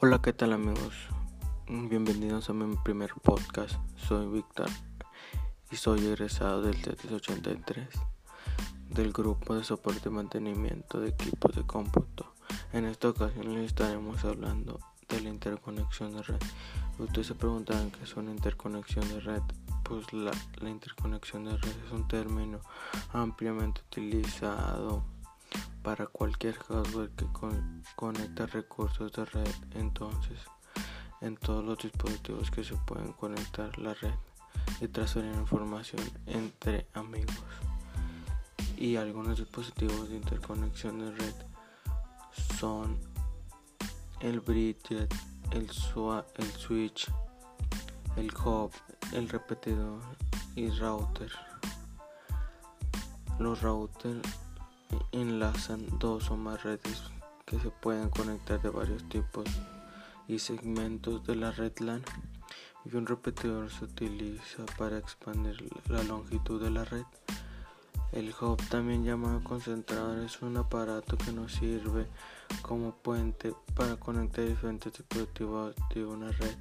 Hola, ¿qué tal amigos? Bienvenidos a mi primer podcast. Soy Víctor y soy egresado del TETIS83 del grupo de soporte y mantenimiento de equipos de cómputo. En esta ocasión les estaremos hablando de la interconexión de red. Ustedes se preguntarán qué es una interconexión de red. Pues la interconexión de red es un término ampliamente utilizado para cualquier hardware que conecta recursos de red entonces en todos los dispositivos que se pueden conectar la red y transferir información entre amigos y algunos dispositivos de interconexión de red son el bridge, el, el switch, el hub, el repetidor y router. Los routers enlazan dos o más redes que se pueden conectar de varios tipos y segmentos de la red LAN y un repetidor se utiliza para expandir la longitud de la red. El hub, también llamado concentrador, es un aparato que nos sirve como puente para conectar diferentes dispositivos de una red.